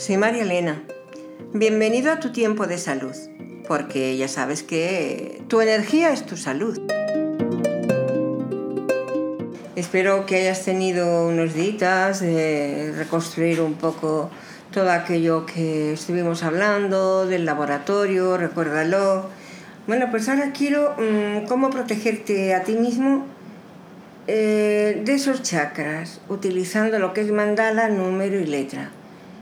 Soy María Elena. Bienvenido a tu tiempo de salud, porque ya sabes que tu energía es tu salud. Espero que hayas tenido unos días de reconstruir un poco todo aquello que estuvimos hablando del laboratorio, recuérdalo. Bueno, pues ahora quiero mm, cómo protegerte a ti mismo eh, de esos chakras, utilizando lo que es mandala, número y letra.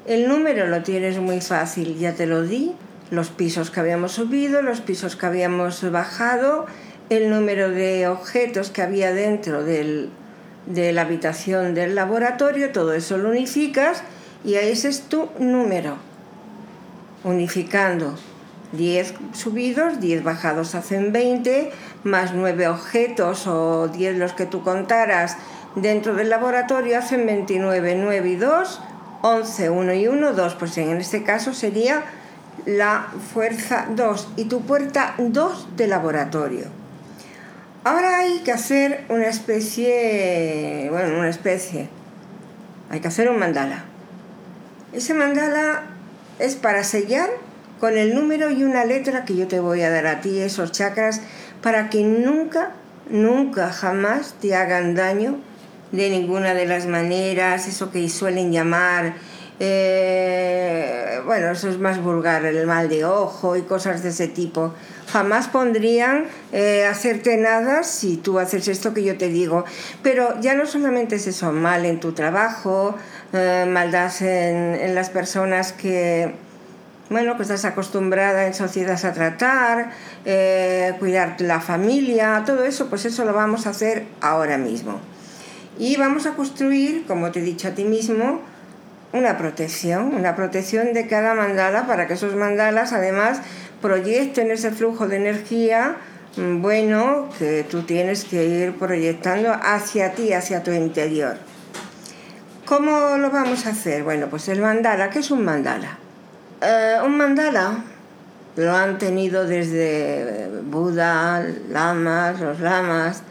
El número lo tienes muy fácil, ya te lo di, los pisos que habíamos subido, los pisos que habíamos bajado, el número de objetos que había dentro del, de la habitación del laboratorio, todo eso lo unificas y ese es tu número. Unificando 10 subidos, 10 bajados hacen 20, más 9 objetos o 10 los que tú contaras dentro del laboratorio hacen 29, 9 y 2, 11, 1 y 1, 2. Pues en este caso sería la fuerza 2 y tu puerta 2 de laboratorio. Ahora hay que hacer una especie, bueno, una especie, hay que hacer un mandala. Ese mandala es para sellar con el número y una letra que yo te voy a dar a ti, esos chakras, para que nunca, nunca, jamás te hagan daño de ninguna de las maneras, eso que suelen llamar, eh, bueno, eso es más vulgar, el mal de ojo y cosas de ese tipo. Jamás pondrían eh, hacerte nada si tú haces esto que yo te digo. Pero ya no solamente es eso, mal en tu trabajo, eh, maldad en, las personas que, bueno, que estás acostumbrada en sociedad a tratar, eh, cuidar la familia, todo eso, pues eso lo vamos a hacer ahora mismo. Y vamos a construir, como te he dicho a ti mismo, una protección, una protección de cada mandala para que esos mandalas además proyecten ese flujo de energía mm, bueno que tú tienes que ir proyectando hacia ti, hacia tu interior. ¿Cómo lo vamos a hacer? Bueno, pues el mandala, ¿qué es un mandala? Eh, un mandala lo han tenido desde Buda, lamas, los lamas,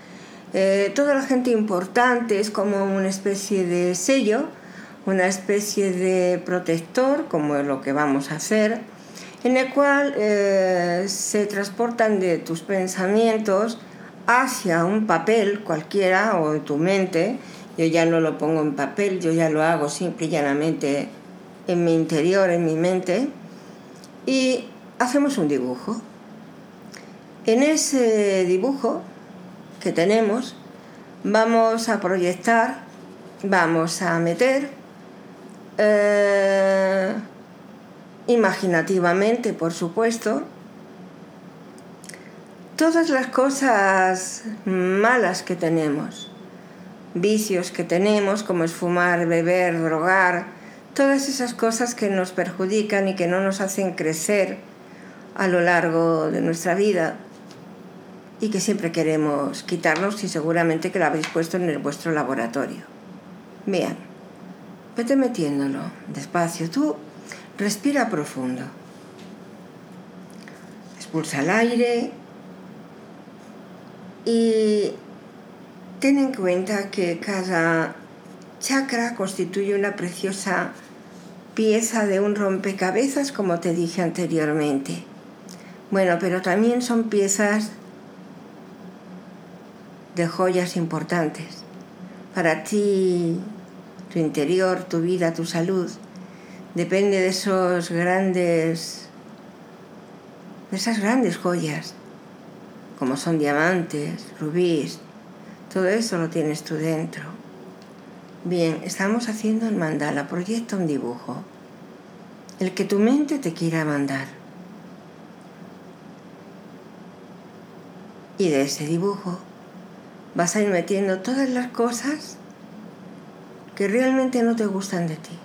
eh, toda la gente importante, es como una especie de sello, una especie de protector, como es lo que vamos a hacer, en el cual eh, se transportan de tus pensamientos hacia un papel cualquiera o de tu mente, yo ya no lo pongo en papel, yo ya lo hago simple y llanamente en mi interior, en mi mente, y hacemos un dibujo. En ese dibujo que tenemos vamos a proyectar, vamos a meter eh, imaginativamente, por supuesto, todas las cosas malas que tenemos vicios que tenemos, como es fumar, beber, drogar, todas esas cosas que nos perjudican y que no nos hacen crecer a lo largo de nuestra vida y que siempre queremos quitarnos y seguramente que lo habéis puesto en el vuestro laboratorio. Bien, vete metiéndolo despacio. Tú respira profundo. Expulsa el aire y Ten en cuenta que cada chakra constituye una preciosa pieza de un rompecabezas, como te dije anteriormente. Bueno, pero también son piezas de joyas importantes. Para ti, tu interior, tu vida, tu salud, depende de esos grandes, de esas grandes joyas, como son diamantes, rubíes, todo eso lo tienes tú dentro. Bien, estamos haciendo el mandala, proyecta un dibujo. El que tu mente te quiera mandar. Y de ese dibujo vas a ir metiendo todas las cosas que realmente no te gustan de ti.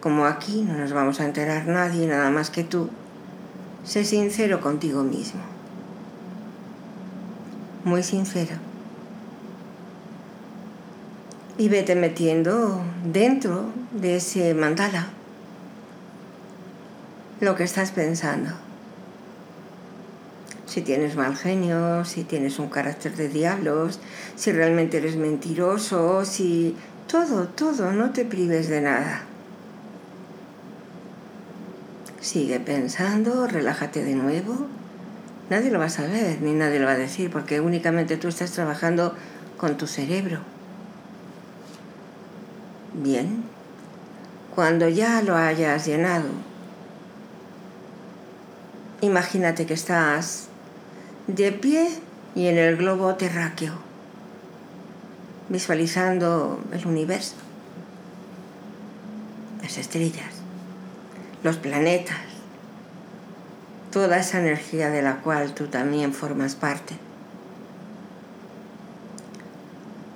Como aquí no nos vamos a enterar nadie, nada más que tú, sé sincero contigo mismo muy sincera. Y vete metiendo dentro de ese mandala lo que estás pensando. Si tienes mal genio, si tienes un carácter de diablos, si realmente eres mentiroso, si... Todo, todo, no te prives de nada. Sigue pensando, relájate de nuevo. Nadie lo va a saber ni nadie lo va a decir porque únicamente tú estás trabajando con tu cerebro. Bien, cuando ya lo hayas llenado, imagínate que estás de pie y en el globo terráqueo, visualizando el universo, las estrellas, los planetas, toda esa energía de la cual tú también formas parte.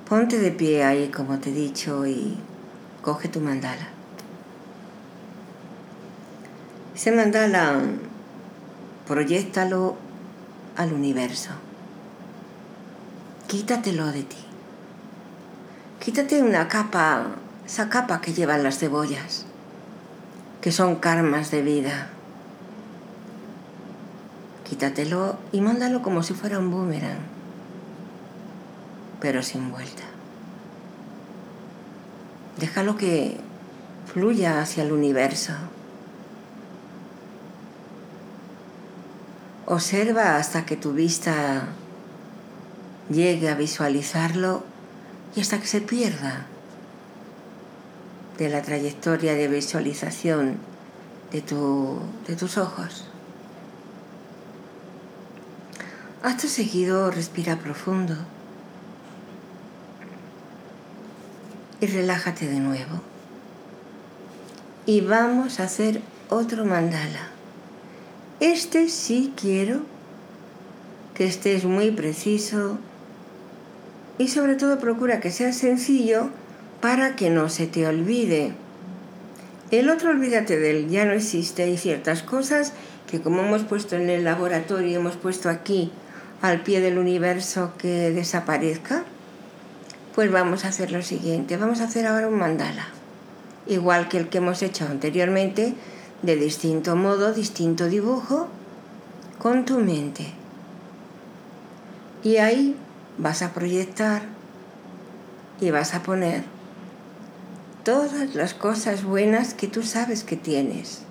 Ponte de pie ahí, como te he dicho, y coge tu mandala. Ese mandala, proyectalo al universo. Quítatelo de ti. Quítate una capa, esa capa que llevan las cebollas que son karmas de vida. Quítatelo y mándalo como si fuera un boomerang, pero sin vuelta. Déjalo que fluya hacia el universo. Observa hasta que tu vista llegue a visualizarlo y hasta que se pierda de la trayectoria de visualización de, de tus ojos. Acto seguido respira profundo y relájate de nuevo. Y vamos a hacer otro mandala. Este sí quiero que estés muy preciso y sobre todo procura que sea sencillo para que no se te olvide. El otro olvídate de él, ya no existe. Hay ciertas cosas que como hemos puesto en el laboratorio, hemos puesto aquí al pie del universo que desaparezca, pues vamos a hacer lo siguiente. Vamos a hacer ahora un mandala, igual que el que hemos hecho anteriormente, de distinto modo, distinto dibujo, con tu mente. Y ahí vas a proyectar y vas a poner todas las cosas buenas que tú sabes que tienes.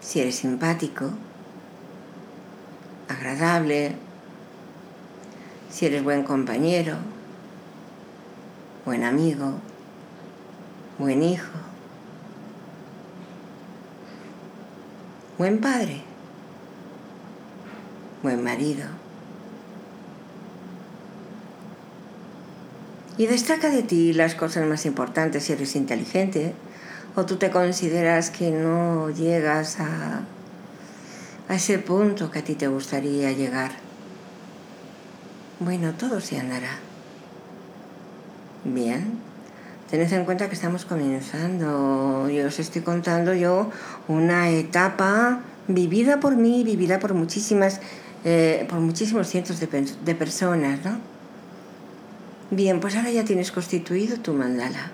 Si eres simpático, agradable, si eres buen compañero, buen amigo, buen hijo, buen padre, buen marido Y destaca de ti las cosas más importantes si eres inteligente o tú te consideras que no llegas a, a ese punto que a ti te gustaría llegar. Bueno, todo se andará. Bien, tened en cuenta que estamos comenzando. Yo os estoy contando yo una etapa vivida por mí, vivida por muchísimas, eh, por muchísimos cientos de, personas, ¿no? Bien, pues ahora ya tienes constituido tu mandala.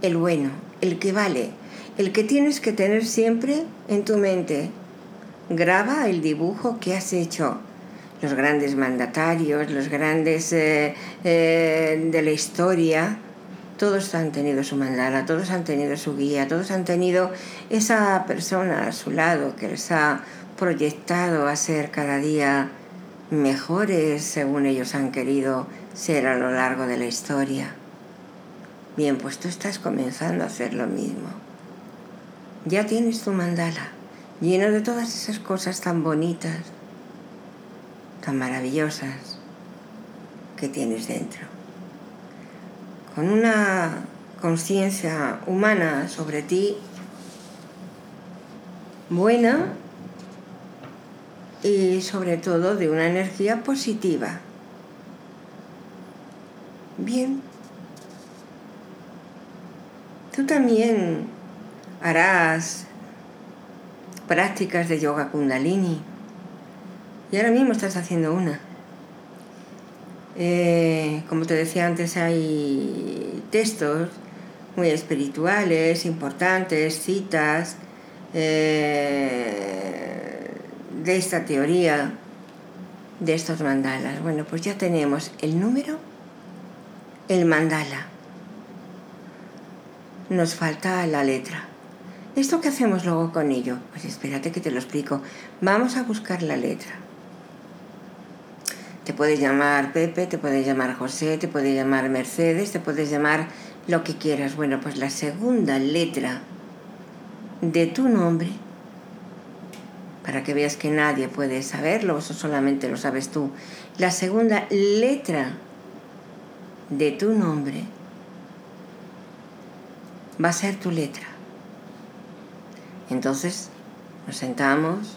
El bueno, el que vale, el que tienes que tener siempre en tu mente. Graba el dibujo que has hecho. Los grandes mandatarios, los grandes eh, eh, de la historia, todos han tenido su mandala, todos han tenido su guía, todos han tenido esa persona a su lado que les ha proyectado a ser cada día mejores según ellos han querido ser a lo largo de la historia. Bien, pues tú estás comenzando a hacer lo mismo. Ya tienes tu mandala lleno de todas esas cosas tan bonitas, tan maravillosas que tienes dentro. Con una conciencia humana sobre ti buena y sobre todo de una energía positiva. Bien. Tú también harás prácticas de yoga kundalini. Y ahora mismo estás haciendo una. Eh, como te decía antes, hay textos muy espirituales, importantes, citas eh, de esta teoría, de estos mandalas. Bueno, pues ya tenemos el número el mandala. nos falta la letra. ¿Esto qué hacemos luego con ello? Pues espérate que te lo explico. Vamos a buscar la letra. Te puedes llamar Pepe, te puedes llamar José, te puedes llamar Mercedes, te puedes llamar lo que quieras. Bueno, pues la segunda letra de tu nombre, para que veas que nadie puede saberlo, eso solamente lo sabes tú. La segunda letra de tu nombre va a ser tu letra. Entonces nos sentamos,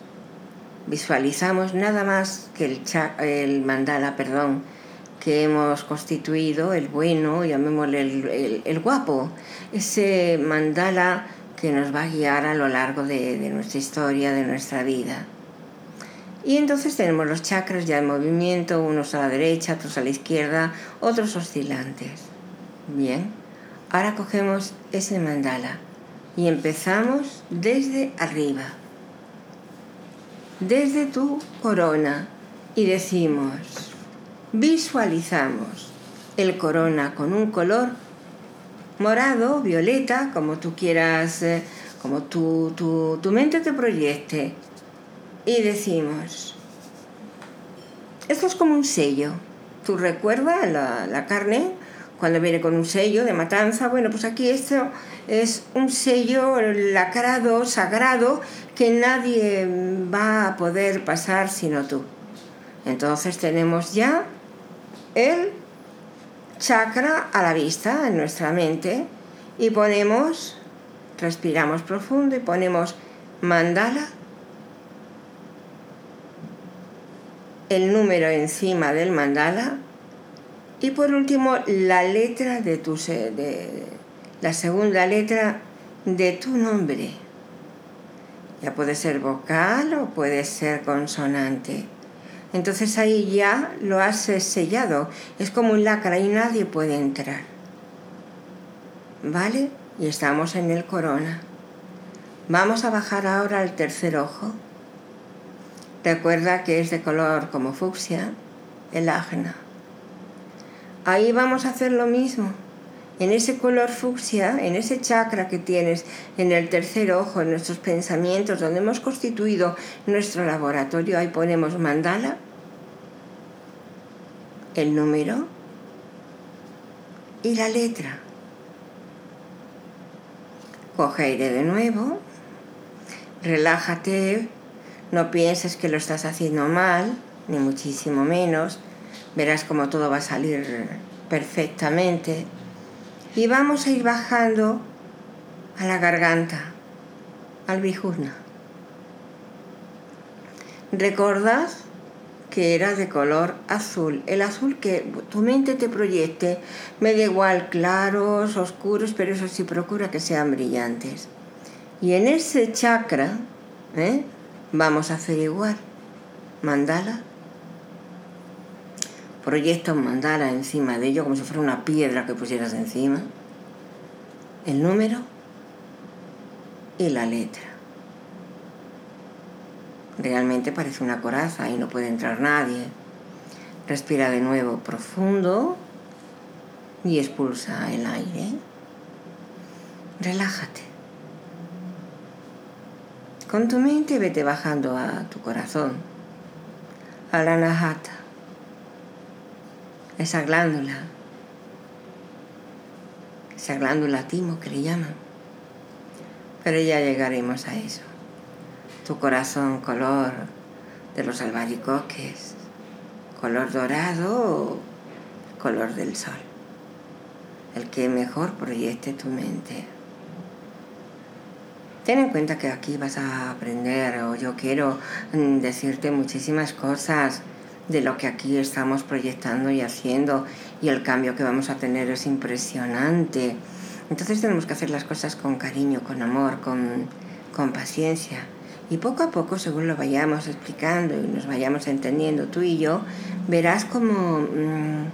visualizamos nada más que el, el mandala, perdón, que hemos constituido, el bueno, llamémosle el, el, guapo, ese mandala que nos va a guiar a lo largo de, de, nuestra historia, de nuestra vida. Y entonces tenemos los chakras ya en movimiento, unos a la derecha, otros a la izquierda, otros oscilantes. Bien, ahora cogemos ese mandala y empezamos desde arriba, desde tu corona y decimos, visualizamos el corona con un color morado, violeta, como tú quieras, eh, como tu, tu, mente te proyecte. Y decimos, esto es como un sello. ¿Tú recuerdas la, la carne? Cuando viene con un sello de matanza, bueno, pues aquí esto es un sello lacrado, sagrado, que nadie va a poder pasar sino tú. Entonces tenemos ya el chakra a la vista en nuestra mente y ponemos, respiramos profundo y ponemos mandala, el número encima del mandala y por último, la letra de tu de, la segunda letra de tu nombre. Ya puede ser vocal o puede ser consonante. Entonces ahí ya lo has sellado. Es como un lacra y nadie puede entrar. ¿Vale? Y estamos en el corona. Vamos a bajar ahora al tercer ojo. Recuerda que es de color como fucsia, el ajna. Ahí vamos a hacer lo mismo. En ese color fucsia, en ese chakra que tienes en el tercer ojo, en nuestros pensamientos, donde hemos constituido nuestro laboratorio, ahí ponemos mandala, el número y la letra. Coge aire de nuevo, relájate, no pienses que lo estás haciendo mal, ni muchísimo menos verás como todo va a salir perfectamente. Y vamos a ir bajando a la garganta, al bijurna. Recordad que era de color azul, el azul que tu mente te proyecte, me da igual claros, oscuros, pero eso sí procura que sean brillantes. Y en ese chakra ¿eh? vamos a hacer igual, mandala proyecta un mandala encima de ello como si fuera una piedra que pusieras encima, el número y la letra. Realmente parece una coraza y no puede entrar nadie. Respira de nuevo profundo y expulsa el aire. Relájate. Con tu mente vete bajando a tu corazón, a la najata esa glándula, esa glándula timo que le llaman. Pero ya llegaremos a eso. Tu corazón color de los albaricoques, color dorado color del sol. El que mejor proyecte tu mente. Ten en cuenta que aquí vas a aprender o yo quiero mm, decirte muchísimas cosas de lo que aquí estamos proyectando y haciendo y el cambio que vamos a tener es impresionante. Entonces tenemos que hacer las cosas con cariño, con amor, con, con paciencia. Y poco a poco, según lo vayamos explicando y nos vayamos entendiendo tú y yo, verás cómo mm,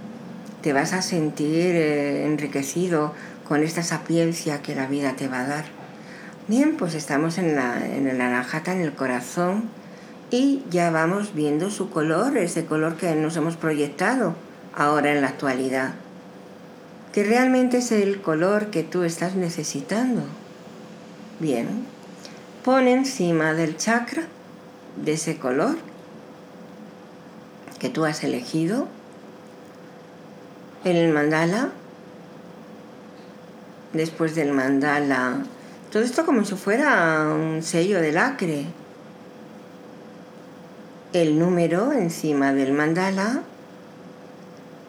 te vas a sentir eh, enriquecido con esta sapiencia que la vida te va a dar. Bien, pues estamos en, la, en el anajata, en el corazón y ya vamos viendo su color, ese color que nos hemos proyectado ahora en la actualidad. que realmente es el color que tú estás necesitando. Bien, pon encima del chakra de ese color que tú has elegido el mandala. Después del mandala, todo esto como si fuera un sello de lacre. El número encima del mandala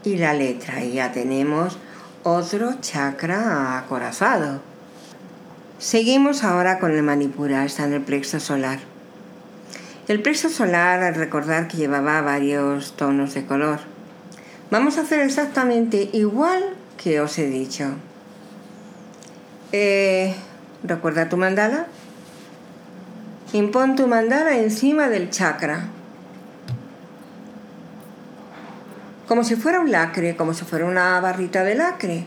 y la letra. Y ya tenemos otro chakra acorazado. Seguimos ahora con el manipura, está en el plexo solar. El plexo solar, al recordar que llevaba varios tonos de color, vamos a hacer exactamente igual que os he dicho. Eh, ¿Recuerda tu mandala? Impon tu mandala encima del chakra. Como si fuera un lacre, como si fuera una barrita de lacre.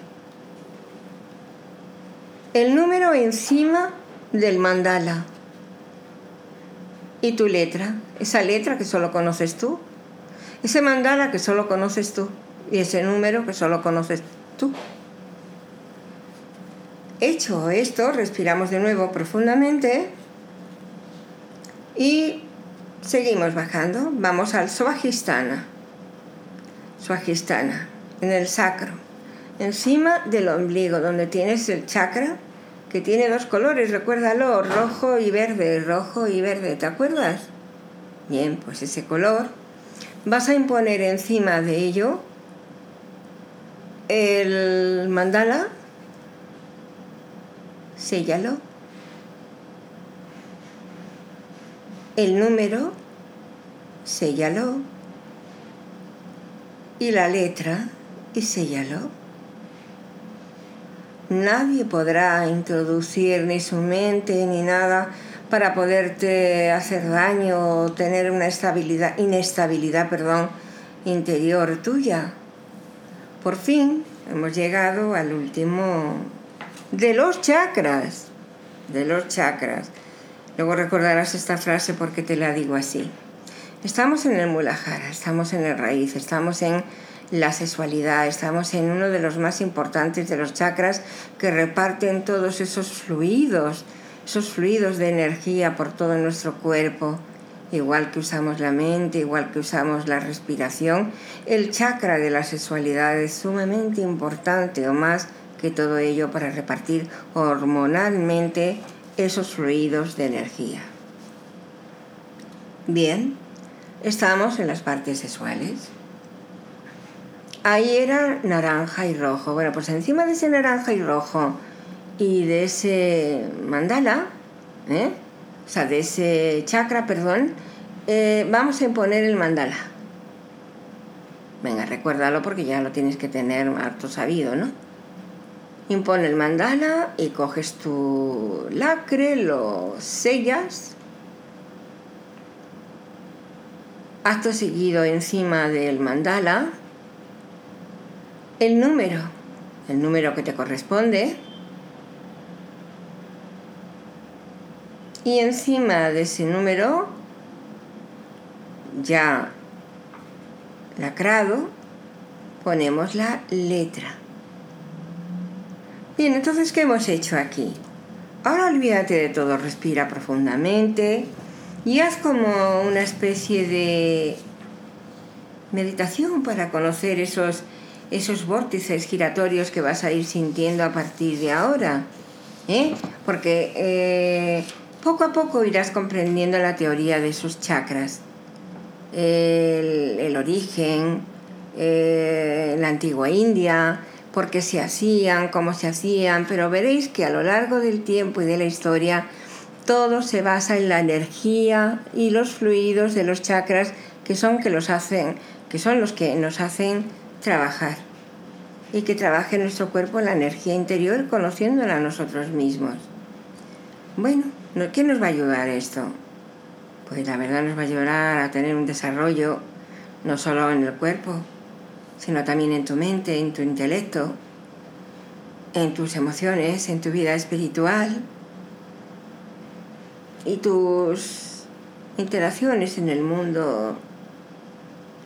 El número encima del mandala. Y tu letra, esa letra que solo conoces tú. Ese mandala que solo conoces tú. Y ese número que solo conoces tú. Hecho esto, respiramos de nuevo profundamente y seguimos bajando. Vamos al Svajistana. Swajistana, en el sacro, encima del ombligo, donde tienes el chakra, que tiene dos colores, recuérdalo, rojo y verde, rojo y verde, ¿te acuerdas? Bien, pues ese color, vas a imponer encima de ello el mandala, séllalo, el número, séllalo, y la letra y séllalo. Nadie podrá introducir ni su mente ni nada para poderte hacer daño o tener una estabilidad, inestabilidad perdón, interior tuya. Por fin hemos llegado al último de los chakras, de los chakras. Luego recordarás esta frase porque te la digo así. Estamos en el Mulahara, estamos en el raíz, estamos en la sexualidad, estamos en uno de los más importantes de los chakras que reparten todos esos fluidos, esos fluidos de energía por todo nuestro cuerpo. Igual que usamos la mente, igual que usamos la respiración, el chakra de la sexualidad es sumamente importante o más que todo ello para repartir hormonalmente esos fluidos de energía. Bien, Estamos en las partes sexuales. Ahí era naranja y rojo. Bueno, pues encima de ese naranja y rojo y de ese mandala, ¿eh? o sea, de ese chakra, perdón, eh, vamos a imponer el mandala. Venga, recuérdalo porque ya lo tienes que tener harto sabido, ¿no? Impone el mandala y coges tu lacre, lo sellas Acto seguido encima del mandala, el número, el número que te corresponde, y encima de ese número, ya lacrado, ponemos la letra. Bien, entonces, ¿qué hemos hecho aquí? Ahora olvídate de todo, respira profundamente, y haz como una especie de meditación para conocer esos, esos vórtices giratorios que vas a ir sintiendo a partir de ahora. ¿eh? Porque eh, poco a poco irás comprendiendo la teoría de esos chakras, el, origen, eh, la antigua India, por qué se hacían, cómo se hacían, pero veréis que a lo largo del tiempo y de la historia todo se basa en la energía y los fluidos de los chakras que son que los hacen, que son los que nos hacen trabajar y que trabaje nuestro cuerpo la energía interior conociéndola a nosotros mismos. Bueno, ¿qué nos va a ayudar esto? Pues la verdad nos va a ayudar a tener un desarrollo no solo en el cuerpo, sino también en tu mente, en tu intelecto, en tus emociones, en tu vida espiritual, y tus interacciones en el mundo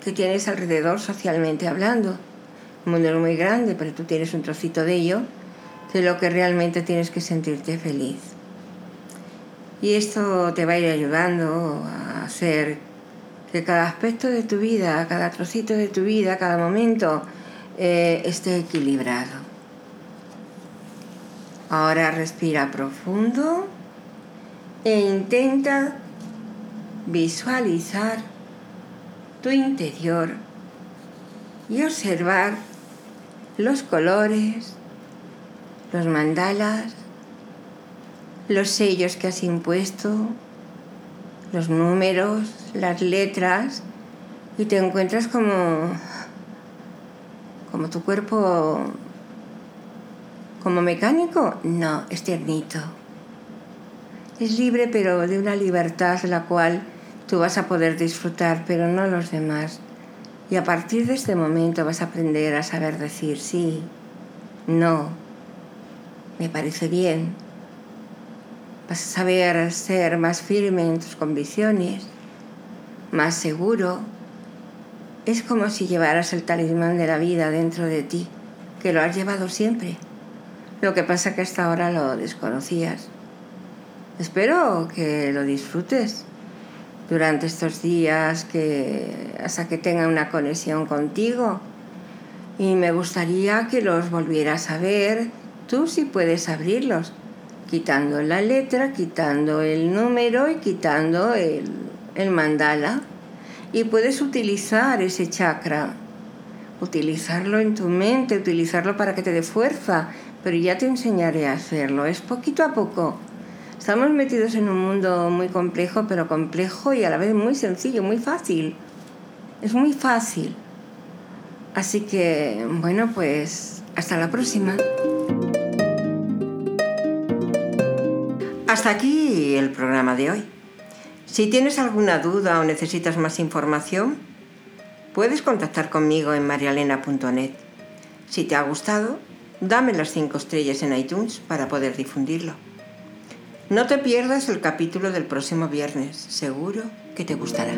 que tienes alrededor socialmente hablando. El mundo muy grande, pero tú tienes un trocito de ello, de lo que realmente tienes que sentirte feliz. Y esto te va a ir ayudando a hacer que cada aspecto de tu vida, cada trocito de tu vida, cada momento eh, esté equilibrado. Ahora respira profundo e intenta visualizar tu interior y observar los colores, los mandalas, los sellos que has impuesto, los números, las letras y te encuentras como como tu cuerpo como mecánico, no, es tiernito. Es libre pero de una libertad la cual tú vas a poder disfrutar, pero no los demás. Y a partir de este momento vas a aprender a saber decir sí, no, me parece bien. Vas a saber ser más firme en tus convicciones, más seguro. Es como si llevaras el talismán de la vida dentro de ti, que lo has llevado siempre. Lo que pasa que hasta ahora lo desconocías. Espero que lo disfrutes durante estos días que, hasta que tenga una conexión contigo. Y me gustaría que los volvieras a ver, tú si puedes abrirlos, quitando la letra, quitando el número y quitando el, el mandala. Y puedes utilizar ese chakra, utilizarlo en tu mente, utilizarlo para que te dé fuerza, pero ya te enseñaré a hacerlo, es poquito a poco Estamos metidos en un mundo muy complejo, pero complejo y a la vez muy sencillo, muy fácil. Es muy fácil. Así que, bueno, pues hasta la próxima. Hasta aquí el programa de hoy. Si tienes alguna duda o necesitas más información, puedes contactar conmigo en marialena.net. Si te ha gustado, dame las 5 estrellas en iTunes para poder difundirlo. No te pierdas el capítulo del próximo viernes, seguro que te gustará.